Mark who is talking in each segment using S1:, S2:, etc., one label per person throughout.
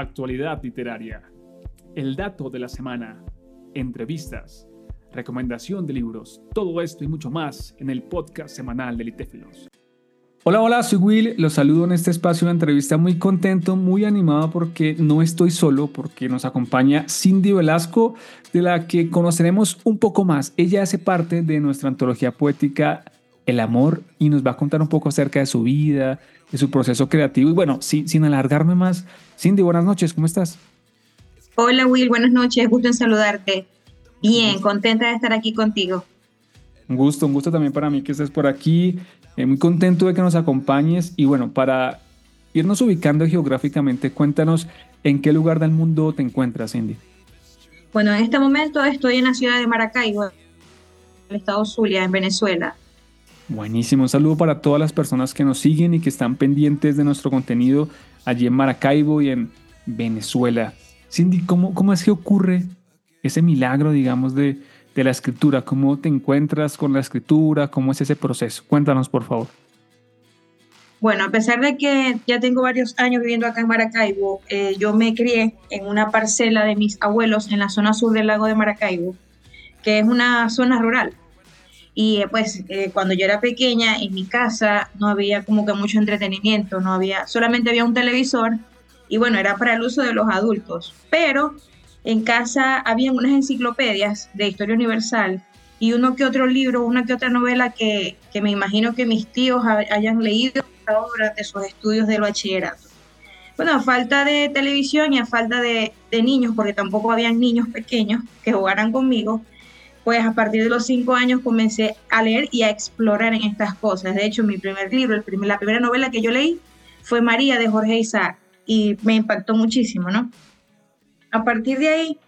S1: actualidad literaria, el dato de la semana, entrevistas, recomendación de libros, todo esto y mucho más en el podcast semanal de Litéfilos. Hola, hola, soy Will, los saludo en este espacio de entrevista muy contento, muy animado porque no estoy solo, porque nos acompaña Cindy Velasco, de la que conoceremos un poco más. Ella hace parte de nuestra antología poética El Amor y nos va a contar un poco acerca de su vida, de su proceso creativo. Y bueno, sin, sin alargarme más, Cindy, buenas noches, ¿cómo estás?
S2: Hola Will, buenas noches, gusto en saludarte. Bien, contenta de estar aquí contigo.
S1: Un gusto, un gusto también para mí que estés por aquí. Eh, muy contento de que nos acompañes. Y bueno, para irnos ubicando geográficamente, cuéntanos en qué lugar del mundo te encuentras, Cindy.
S2: Bueno, en este momento estoy en la ciudad de Maracaibo, en el estado Zulia, en Venezuela.
S1: Buenísimo, un saludo para todas las personas que nos siguen y que están pendientes de nuestro contenido allí en Maracaibo y en Venezuela. Cindy, ¿cómo, es que ocurre ese milagro, digamos, de, de la escritura? ¿Cómo te encuentras con la escritura? ¿Cómo es ese proceso? Cuéntanos, por favor.
S2: Bueno, a pesar de que ya tengo varios años viviendo acá en Maracaibo, eh, yo me crié en una parcela de mis abuelos en la zona sur del lago de Maracaibo, que es una zona rural. Y eh, pues eh, cuando yo era pequeña, en mi casa no había como que mucho entretenimiento, no había, solamente había un televisor y bueno, era para el uso de los adultos. Pero en casa había unas enciclopedias de historia universal y uno que otro libro, una que otra novela que, que me imagino que mis tíos hayan leído durante sus estudios del bachillerato. Bueno, a falta de televisión y a falta de, de niños, porque tampoco habían niños pequeños que jugaran conmigo, pues a partir de los cinco años comencé a leer y a explorar en estas cosas. De hecho, mi primer libro, el primer, la primera novela que yo leí fue María de Jorge Isaac y me impactó muchísimo, ¿no? A partir de ahí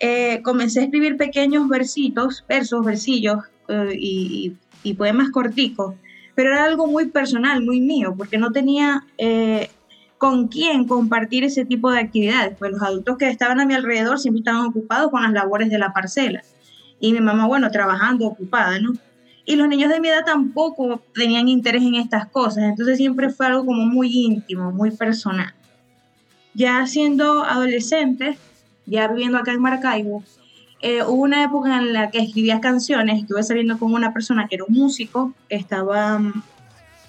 S2: eh, comencé a escribir pequeños versitos, versos, versillos eh, y, poemas corticos, pero era algo muy personal, muy mío, porque no tenía eh, con quién compartir ese tipo de actividades, pues los adultos que estaban a mi alrededor siempre estaban ocupados con las labores de la parcela y mi mamá, bueno, trabajando, ocupada, ¿no? Y los niños de mi edad tampoco tenían interés en estas cosas, entonces siempre fue algo como muy íntimo, muy personal. Ya siendo adolescente, ya viviendo acá en Maracaibo, eh, hubo una época en la que escribía canciones, estuve saliendo con una persona que era un músico, estaba mm,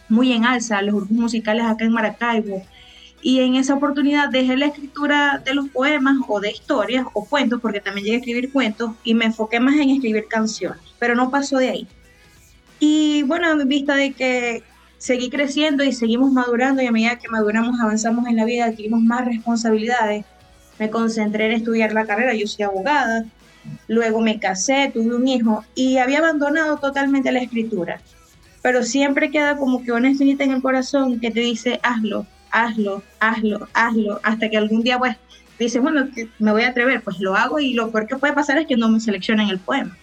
S2: muy en alza los grupos musicales acá en Maracaibo, y en esa oportunidad dejé la escritura de los poemas o de historias o cuentos, porque también llegué a escribir cuentos, y me enfoqué más en escribir canciones, pero no pasó de ahí. Y bueno, en vista de que seguí creciendo y seguimos madurando y a medida que maduramos, avanzamos en la vida, adquirimos más responsabilidades. Me concentré en estudiar la carrera, yo soy abogada, luego me casé, tuve un hijo y había abandonado totalmente la escritura. Pero siempre queda como que una espinita en el corazón que te dice, hazlo, hazlo, hazlo, hazlo, hasta que algún día pues dices, bueno, me voy a atrever, pues lo hago y lo peor que puede pasar es que no me seleccionen el poema.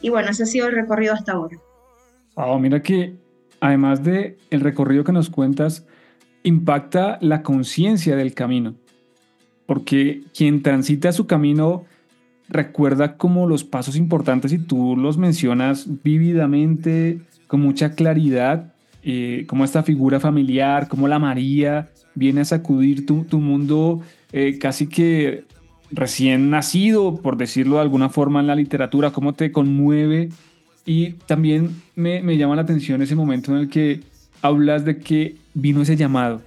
S2: Y bueno, ese ha sido el recorrido hasta ahora.
S1: Oh, mira que además de el recorrido que nos cuentas, impacta la conciencia del camino. Porque quien transita su camino recuerda como los pasos importantes y tú los mencionas vívidamente, con mucha claridad, eh, como esta figura familiar, como la María viene a sacudir tu, mundo eh, casi que recién nacido, por decirlo de alguna forma en la literatura, cómo te conmueve y también me, me, llama la atención ese momento en el que hablas de que vino ese llamado,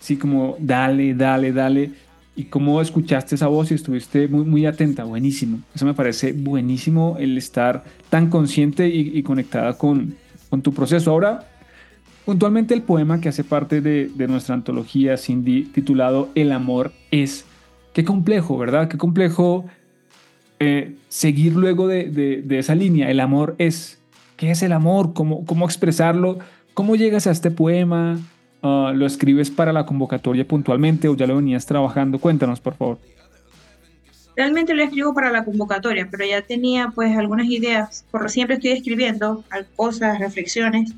S1: así como dale, dale, dale, y cómo escuchaste esa voz y estuviste muy, muy atenta, buenísimo. Eso me parece buenísimo el estar tan consciente y, conectada con, con, tu proceso. Ahora, puntualmente el poema que hace parte de, de nuestra antología, Cindy, titulado El amor es, qué complejo, ¿verdad? Qué complejo eh, seguir luego de, esa línea. El amor es, ¿qué es el amor? ¿Cómo, cómo expresarlo? ¿Cómo llegas a este poema? Ah, ¿Lo escribes para la convocatoria puntualmente o ya lo venías trabajando? Cuéntanos, por favor.
S2: Realmente lo escribo para la convocatoria, pero ya tenía pues algunas ideas, por siempre estoy escribiendo cosas, reflexiones,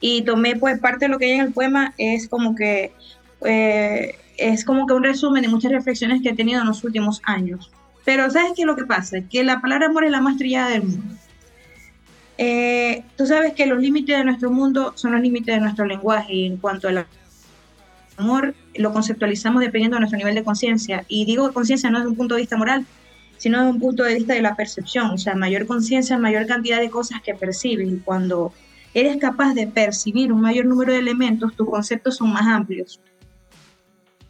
S2: y tomé pues parte de lo que hay en el poema es como que eh, es como que un resumen de muchas reflexiones que he tenido en los últimos años. Pero ¿sabes qué es lo que pasa? Que la palabra amor es la más trillada del mundo. Eh, tú sabes que los límites de nuestro mundo son los límites de nuestro lenguaje y en cuanto al amor, lo conceptualizamos dependiendo de nuestro nivel de conciencia. Y digo conciencia no desde un punto de vista moral, sino desde un punto de vista de la percepción. O sea, mayor conciencia, mayor cantidad de cosas que percibes. Y cuando eres capaz de percibir un mayor número de elementos, tus conceptos son más amplios.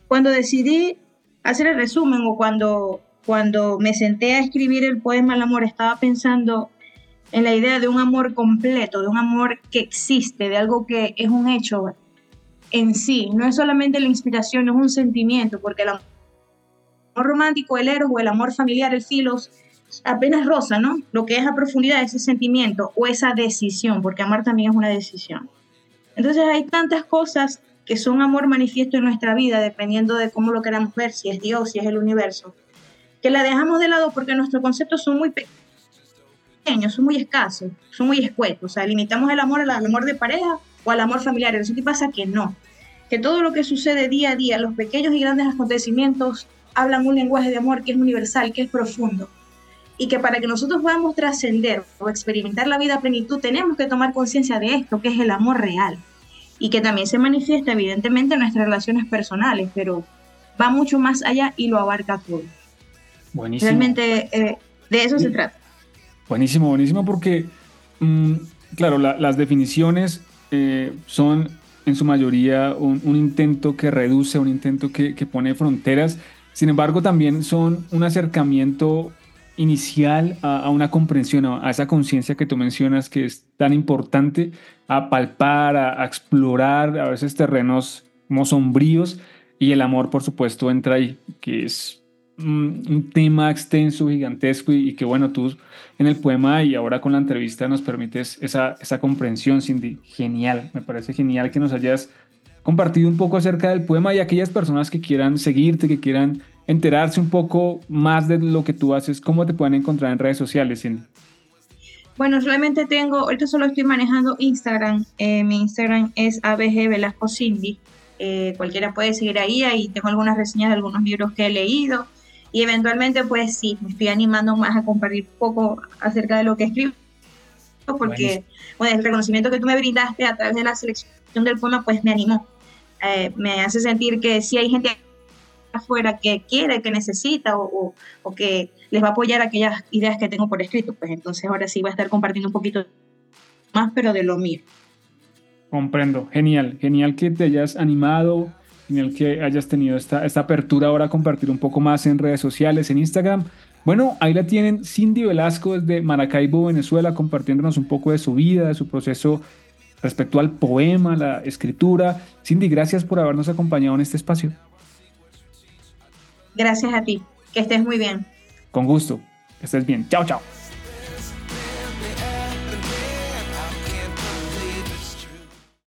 S2: Cuando decidí hacer el resumen o cuando, cuando me senté a escribir el poema El amor, estaba pensando en la idea de un amor completo, de un amor que existe, de algo que es un hecho en sí, no es solamente la inspiración, es un sentimiento, porque el amor romántico, el o el amor familiar, el filos, apenas rosa, ¿no? Lo que es a profundidad ese sentimiento o esa decisión, porque amar también es una decisión. Entonces hay tantas cosas que son amor manifiesto en nuestra vida, dependiendo de cómo lo queramos ver, si es Dios, si es el universo, que la dejamos de lado porque nuestros conceptos son muy pequeños, son muy escasos, son muy escuetos. O sea, limitamos el amor al amor de pareja o al amor familiar. Eso que pasa que no. Que todo lo que sucede día a día, los pequeños y grandes acontecimientos, hablan un lenguaje de amor que es universal, que es profundo. Y que para que nosotros podamos trascender o experimentar la vida a plenitud, tenemos que tomar conciencia de esto, que es el amor real. Y que también se manifiesta evidentemente en nuestras relaciones personales, pero va mucho más allá y lo abarca todo. Buenísimo. Realmente eh, de eso se trata.
S1: Buenísimo, buenísimo, porque, mm, claro, las definiciones eh, son en su mayoría un, intento que reduce, un intento que, pone fronteras. Sin embargo, también son un acercamiento inicial a, una comprensión, a, esa conciencia que tú mencionas que es tan importante, a palpar, a, explorar a veces terrenos como sombríos y el amor, por supuesto, entra ahí, que es un, tema extenso, gigantesco y, que bueno, tú en el poema y ahora con la entrevista nos permites esa, esa comprensión, Cindy. Genial, me parece genial que nos hayas compartido un poco acerca del poema y aquellas personas que quieran seguirte, que quieran enterarse un poco más de lo que tú haces, ¿cómo te pueden encontrar en redes sociales, Cindy?
S2: Bueno, solamente tengo, ahorita solo estoy manejando Instagram. Eh, mi Instagram es ABG Velasco Cindy. Eh, cualquiera puede seguir ahí, ahí tengo algunas reseñas de algunos libros que he leído y eventualmente pues sí, me estoy animando más a compartir un poco acerca de lo que escribo, porque bueno, el reconocimiento que tú me brindaste a través de la selección del poema pues me animó, eh, me hace sentir que sí hay gente afuera que quiere, que necesita o, o, que les va a apoyar aquellas ideas que tengo por escrito, pues entonces ahora sí voy a estar compartiendo un poquito más, pero de lo mío.
S1: Comprendo, genial, genial que te hayas animado, en el que hayas tenido esta, esta apertura ahora a compartir un poco más en redes sociales, en Instagram. Bueno, ahí la tienen Cindy Velasco desde Maracaibo, Venezuela, compartiéndonos un poco de su vida, de su proceso respecto al poema, la escritura. Cindy, gracias por habernos acompañado en este espacio.
S2: Gracias a ti, que estés muy bien.
S1: Con gusto, que estés bien. Chao, chao.